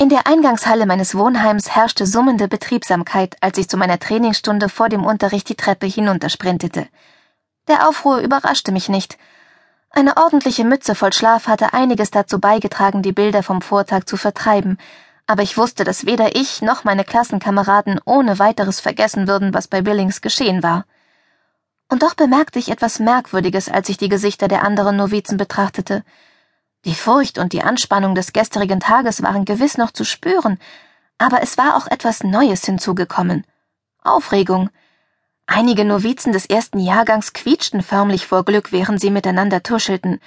In der Eingangshalle meines Wohnheims herrschte summende Betriebsamkeit, als ich zu meiner Trainingsstunde vor dem Unterricht die Treppe hinuntersprintete. Der Aufruhr überraschte mich nicht. Eine ordentliche Mütze voll Schlaf hatte einiges dazu beigetragen, die Bilder vom Vortag zu vertreiben, aber ich wusste, dass weder ich noch meine Klassenkameraden ohne weiteres vergessen würden, was bei Billings geschehen war. Und doch bemerkte ich etwas Merkwürdiges, als ich die Gesichter der anderen Novizen betrachtete. Die Furcht und die Anspannung des gestrigen Tages waren gewiss noch zu spüren, aber es war auch etwas Neues hinzugekommen. Aufregung. Einige Novizen des ersten Jahrgangs quietschten förmlich vor Glück, während sie miteinander tuschelten.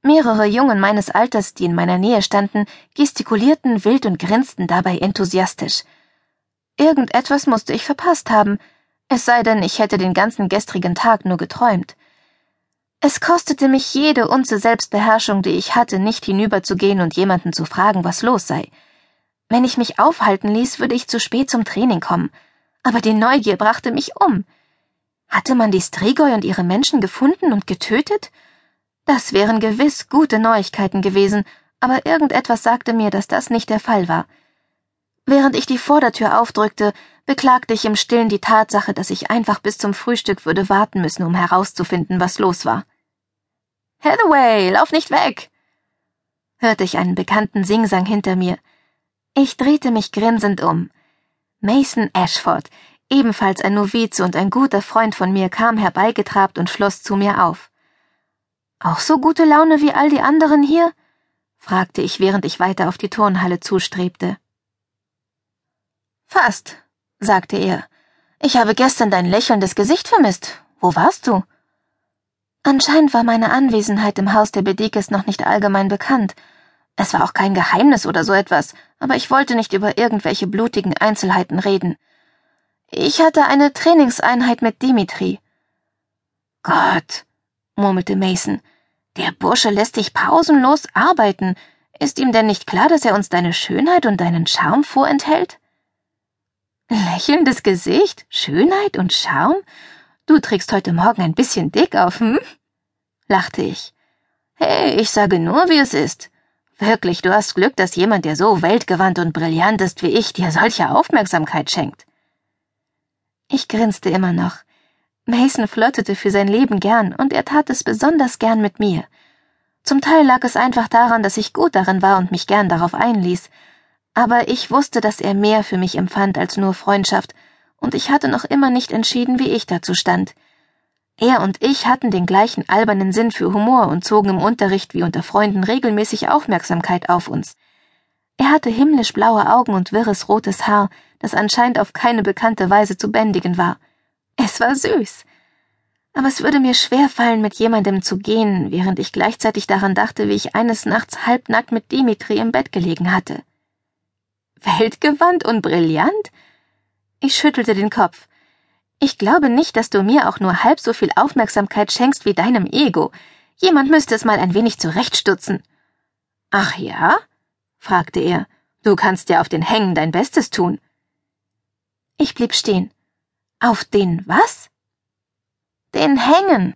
Mehrere Jungen meines Alters, die in meiner Nähe standen, gestikulierten wild und grinsten dabei enthusiastisch. Irgendetwas musste ich verpasst haben, es sei denn, ich hätte den ganzen gestrigen Tag nur geträumt. Es kostete mich jede Unze Selbstbeherrschung, die ich hatte, nicht hinüberzugehen und jemanden zu fragen, was los sei. Wenn ich mich aufhalten ließ, würde ich zu spät zum Training kommen. Aber die Neugier brachte mich um. Hatte man die Strigoi und ihre Menschen gefunden und getötet? Das wären gewiss gute Neuigkeiten gewesen, aber irgendetwas sagte mir, dass das nicht der Fall war. Während ich die Vordertür aufdrückte, beklagte ich im Stillen die Tatsache, dass ich einfach bis zum Frühstück würde warten müssen, um herauszufinden, was los war. Hathaway, lauf nicht weg! hörte ich einen bekannten Singsang hinter mir. Ich drehte mich grinsend um. Mason Ashford, ebenfalls ein Novize und ein guter Freund von mir, kam herbeigetrabt und schloss zu mir auf. Auch so gute Laune wie all die anderen hier? fragte ich, während ich weiter auf die Turnhalle zustrebte. Fast, sagte er. Ich habe gestern dein lächelndes Gesicht vermisst. Wo warst du? Anscheinend war meine Anwesenheit im Haus der Bedekes noch nicht allgemein bekannt. Es war auch kein Geheimnis oder so etwas, aber ich wollte nicht über irgendwelche blutigen Einzelheiten reden. Ich hatte eine Trainingseinheit mit Dimitri. Gott, murmelte Mason, der Bursche lässt dich pausenlos arbeiten. Ist ihm denn nicht klar, dass er uns deine Schönheit und deinen Charme vorenthält? Lächelndes Gesicht, Schönheit und Charme? Du trägst heute Morgen ein bisschen dick auf, hm? lachte ich. Hey, ich sage nur, wie es ist. Wirklich, du hast Glück, dass jemand, der so weltgewandt und brillant ist wie ich, dir solche Aufmerksamkeit schenkt. Ich grinste immer noch. Mason flirtete für sein Leben gern, und er tat es besonders gern mit mir. Zum Teil lag es einfach daran, dass ich gut darin war und mich gern darauf einließ, aber ich wusste, dass er mehr für mich empfand als nur Freundschaft, und ich hatte noch immer nicht entschieden, wie ich dazu stand. Er und ich hatten den gleichen albernen Sinn für Humor und zogen im Unterricht wie unter Freunden regelmäßig Aufmerksamkeit auf uns. Er hatte himmlisch blaue Augen und wirres rotes Haar, das anscheinend auf keine bekannte Weise zu bändigen war. Es war süß. Aber es würde mir schwer fallen, mit jemandem zu gehen, während ich gleichzeitig daran dachte, wie ich eines Nachts halbnackt mit Dimitri im Bett gelegen hatte. Weltgewandt und brillant? Ich schüttelte den Kopf. Ich glaube nicht, dass du mir auch nur halb so viel Aufmerksamkeit schenkst wie deinem Ego. Jemand müsste es mal ein wenig zurechtstutzen. Ach ja? fragte er. Du kannst ja auf den Hängen dein Bestes tun. Ich blieb stehen. Auf den was? Den Hängen.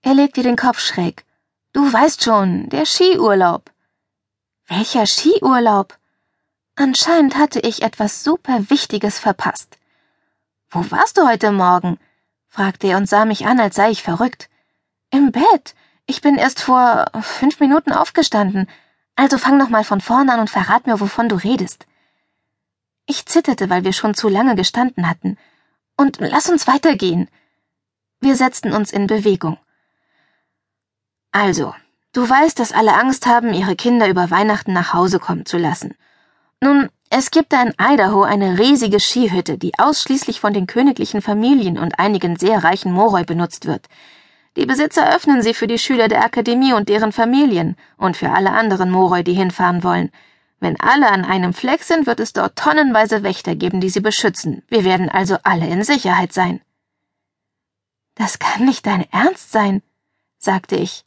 Er legte den Kopf schräg. Du weißt schon, der Skiurlaub. Welcher Skiurlaub? Anscheinend hatte ich etwas super Wichtiges verpasst. Wo warst du heute Morgen? fragte er und sah mich an, als sei ich verrückt. Im Bett. Ich bin erst vor fünf Minuten aufgestanden. Also fang noch mal von vorn an und verrat mir, wovon du redest. Ich zitterte, weil wir schon zu lange gestanden hatten. Und lass uns weitergehen. Wir setzten uns in Bewegung. Also, du weißt, dass alle Angst haben, ihre Kinder über Weihnachten nach Hause kommen zu lassen. Nun, es gibt da in Idaho eine riesige Skihütte, die ausschließlich von den königlichen Familien und einigen sehr reichen Moroi benutzt wird. Die Besitzer öffnen sie für die Schüler der Akademie und deren Familien und für alle anderen Moroi, die hinfahren wollen. Wenn alle an einem Fleck sind, wird es dort tonnenweise Wächter geben, die sie beschützen. Wir werden also alle in Sicherheit sein. Das kann nicht dein Ernst sein, sagte ich.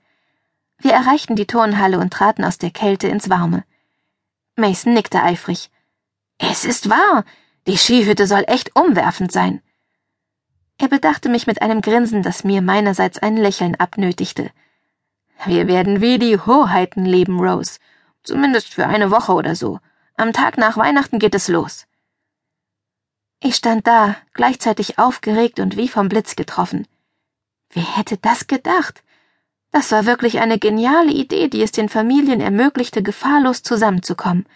Wir erreichten die Turnhalle und traten aus der Kälte ins Warme. Mason nickte eifrig. Es ist wahr. Die Skihütte soll echt umwerfend sein. Er bedachte mich mit einem Grinsen, das mir meinerseits ein Lächeln abnötigte. Wir werden wie die Hoheiten leben, Rose. Zumindest für eine Woche oder so. Am Tag nach Weihnachten geht es los. Ich stand da, gleichzeitig aufgeregt und wie vom Blitz getroffen. Wer hätte das gedacht? Das war wirklich eine geniale Idee, die es den Familien ermöglichte, gefahrlos zusammenzukommen.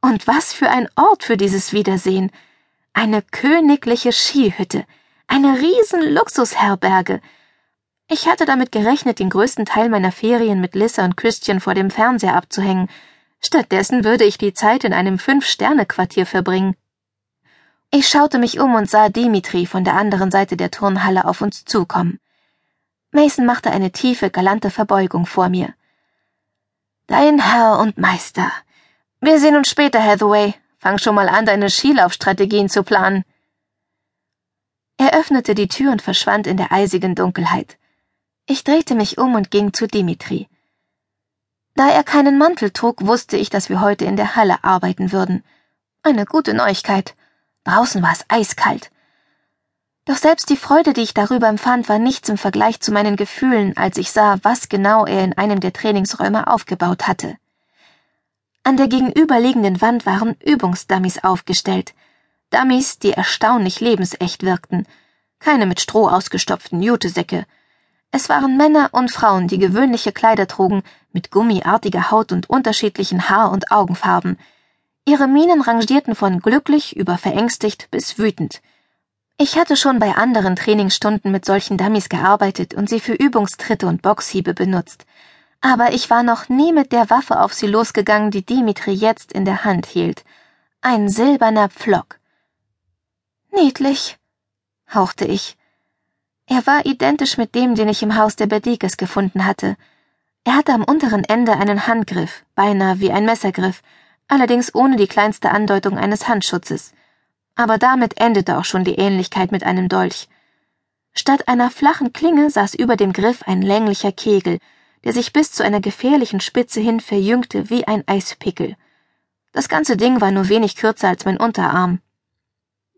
Und was für ein Ort für dieses Wiedersehen. Eine königliche Skihütte, eine riesen Luxusherberge. Ich hatte damit gerechnet, den größten Teil meiner Ferien mit Lissa und Christian vor dem Fernseher abzuhängen. Stattdessen würde ich die Zeit in einem Fünf-Sterne-Quartier verbringen. Ich schaute mich um und sah Dimitri von der anderen Seite der Turnhalle auf uns zukommen. Mason machte eine tiefe, galante Verbeugung vor mir. Dein Herr und Meister. Wir sehen uns später, Hathaway. Fang schon mal an, deine Skilaufstrategien zu planen. Er öffnete die Tür und verschwand in der eisigen Dunkelheit. Ich drehte mich um und ging zu Dimitri. Da er keinen Mantel trug, wusste ich, dass wir heute in der Halle arbeiten würden. Eine gute Neuigkeit. Draußen war es eiskalt. Doch selbst die Freude, die ich darüber empfand, war nichts im Vergleich zu meinen Gefühlen, als ich sah, was genau er in einem der Trainingsräume aufgebaut hatte. An der gegenüberliegenden Wand waren Übungsdummies aufgestellt. Dummies, die erstaunlich lebensecht wirkten. Keine mit Stroh ausgestopften Jutesäcke. Es waren Männer und Frauen, die gewöhnliche Kleider trugen, mit gummiartiger Haut und unterschiedlichen Haar- und Augenfarben, Ihre Mienen rangierten von glücklich über verängstigt bis wütend. Ich hatte schon bei anderen Trainingsstunden mit solchen Dummies gearbeitet und sie für Übungstritte und Boxhiebe benutzt. Aber ich war noch nie mit der Waffe auf sie losgegangen, die Dimitri jetzt in der Hand hielt. Ein silberner Pflock. Niedlich, hauchte ich. Er war identisch mit dem, den ich im Haus der Bedikes gefunden hatte. Er hatte am unteren Ende einen Handgriff, beinahe wie ein Messergriff, allerdings ohne die kleinste Andeutung eines Handschutzes. Aber damit endete auch schon die Ähnlichkeit mit einem Dolch. Statt einer flachen Klinge saß über dem Griff ein länglicher Kegel, der sich bis zu einer gefährlichen Spitze hin verjüngte wie ein Eispickel. Das ganze Ding war nur wenig kürzer als mein Unterarm.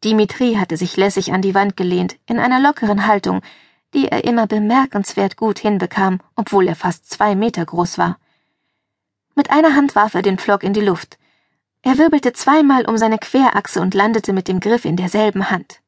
Dimitri hatte sich lässig an die Wand gelehnt, in einer lockeren Haltung, die er immer bemerkenswert gut hinbekam, obwohl er fast zwei Meter groß war. Mit einer Hand warf er den Pflock in die Luft, er wirbelte zweimal um seine Querachse und landete mit dem Griff in derselben Hand.